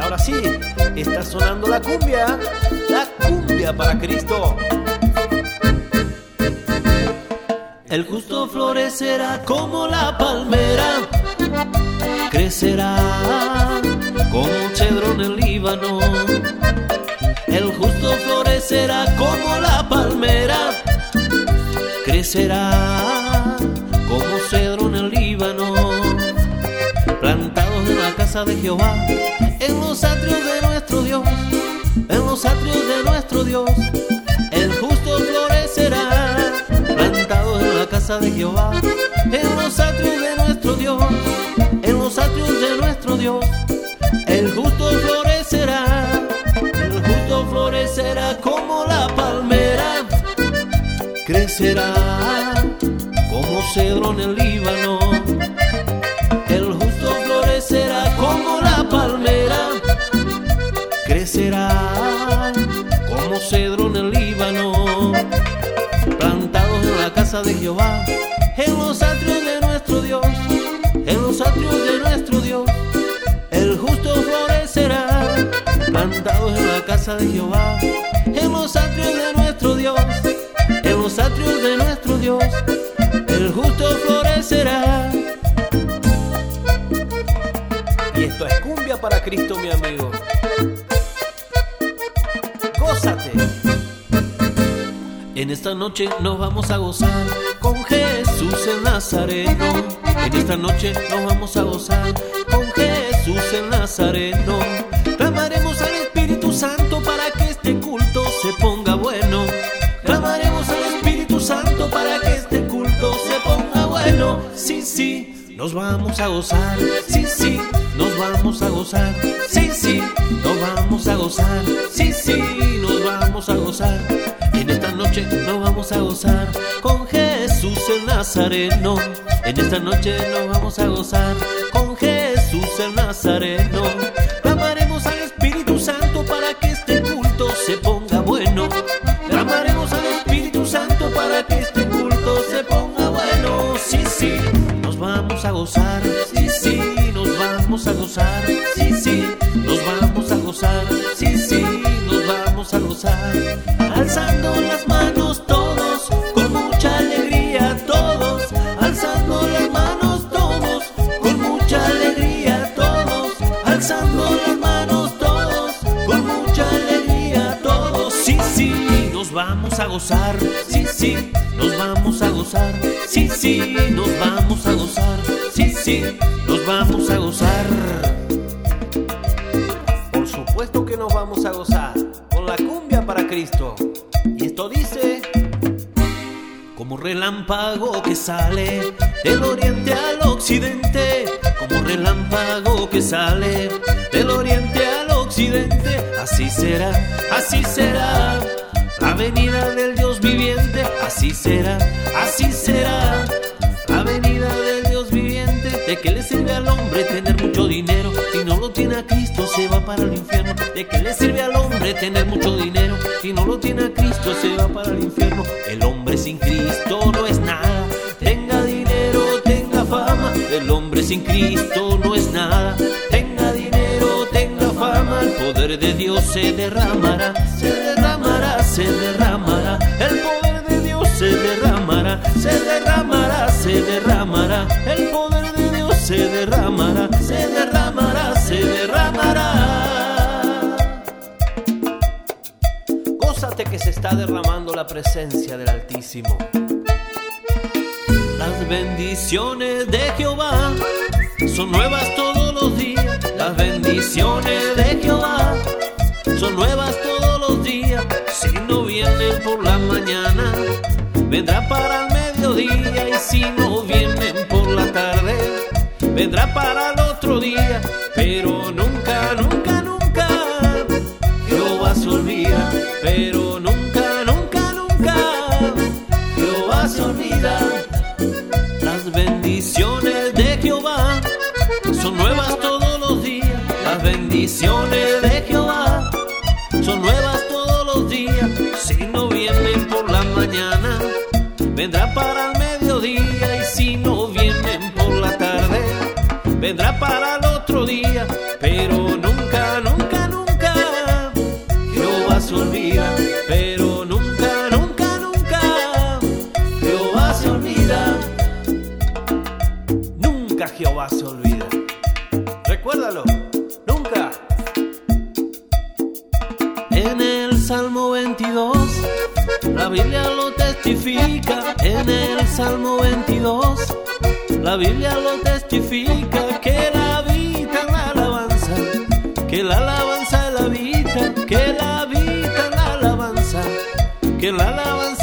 ahora sí, está sonando la cumbia, la cumbia para Cristo. El justo florecerá como la palmera, crecerá como cedro en el Líbano. El justo florecerá como la palmera, crecerá como cedro en el Líbano. Plantados en la casa de Jehová, en los atrios de nuestro Dios, en los atrios de nuestro Dios, el justo florecerá de Jehová, en los atrios de nuestro Dios, en los atrios de nuestro Dios, el justo florecerá, el justo florecerá como la palmera, crecerá como cedro en el de Jehová, en los atrios de nuestro Dios, en los atrios de nuestro Dios, el justo florecerá, plantados en la casa de Jehová, en los atrios de nuestro Dios, en los atrios de nuestro Dios, el justo florecerá. Y esto es cumbia para Cristo, mi amigo. En esta noche nos vamos a gozar con Jesús el Nazareno. En esta noche nos vamos a gozar con Jesús el Nazareno. Clamaremos al Espíritu Santo para que este culto se ponga bueno. Clamaremos al Espíritu Santo para que este culto se ponga bueno. Sí, sí, nos vamos a gozar. Sí, sí, nos vamos a gozar. Sí, sí, nos vamos a gozar. Sí, sí, nos vamos a gozar noche nos vamos a gozar con Jesús el Nazareno. En esta noche nos vamos a gozar con Jesús el Nazareno. Clamaremos al Espíritu Santo para que este culto se ponga bueno. Clamaremos al Espíritu Santo para que este culto se ponga bueno. Sí, sí, nos vamos a gozar. Sí, sí, nos vamos a gozar. Sí, sí, nos vamos a gozar. Sí, sí, nos vamos a gozar. A gozar, sí, sí, nos vamos a gozar, sí, sí, nos vamos a gozar, sí, sí, nos vamos a gozar. Por supuesto que nos vamos a gozar con la cumbia para Cristo. Y esto dice, como relámpago que sale del oriente al occidente, como relámpago que sale del oriente al occidente, así será, así será la venida del Dios viviente, así será, así será. La venida del Dios viviente, de que le sirve al hombre tener mucho dinero, si no lo tiene a Cristo se va para el infierno. De que le sirve al hombre tener mucho dinero, si no lo tiene a Cristo se va para el infierno. El hombre sin Cristo no es nada, tenga dinero, tenga fama, el hombre sin Cristo no es nada, tenga dinero, tenga fama, el poder de Dios se derramará, se derramará el poder de Dios se derramará, se derramará, se derramará, el poder de Dios se derramará, se derramará, se derramará. Gózate que se está derramando la presencia del Altísimo. Las bendiciones de Jehová son nuevas todos los días. Las bendiciones de Jehová son nuevas todos mañana, vendrá para el mediodía y si no vienen por la tarde, vendrá para el otro día, pero nunca, nunca, nunca Jehová se olvida, pero nunca, nunca, nunca Jehová se olvida. Las bendiciones de Jehová son nuevas todos los días, las bendiciones de vendrá para el mediodía y si no vienen por la tarde, vendrá para el otro día, pero nunca, nunca, nunca Jehová se olvida, pero nunca, nunca, nunca Jehová se olvida. Nunca Jehová se olvida. Recuérdalo, nunca. En el Salmo 22, la Biblia lo testifica. En el Salmo 22, la Biblia lo testifica. Que la vida en la alabanza, que la alabanza la vida, que la vida en la alabanza, que la alabanza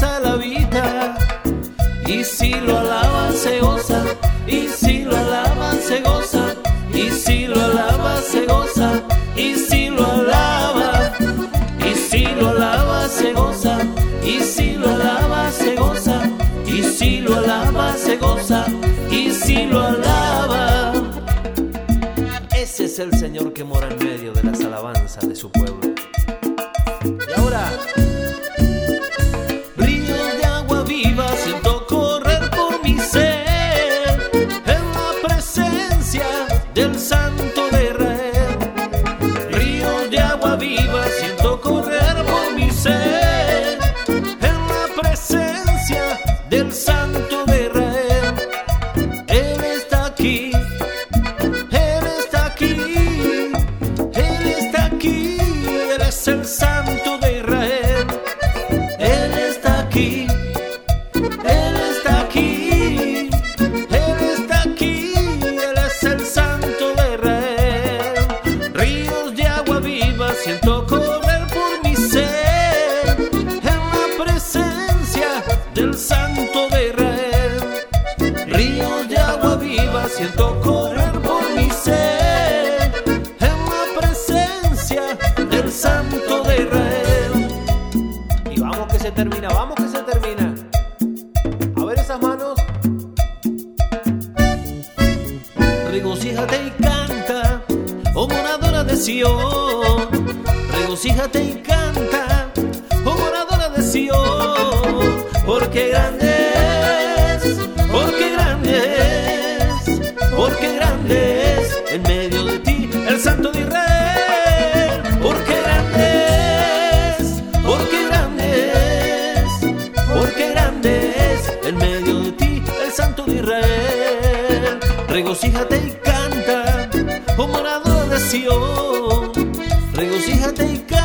y lo alaba. Ese es el Señor que mora en medio de las alabanzas de su pueblo. Y ahora Ríos de agua viva siento correr por mi ser en la presencia del Santo moradora de Sion. Regocíjate y canta, oh moradora de Sion. Porque grande es, porque grande es, porque grande es en medio de ti el Santo de Israel. Porque grande es, porque grande es, porque grande es en medio de ti el Santo de Israel. Regocíjate Sion. Regocíjate y canta,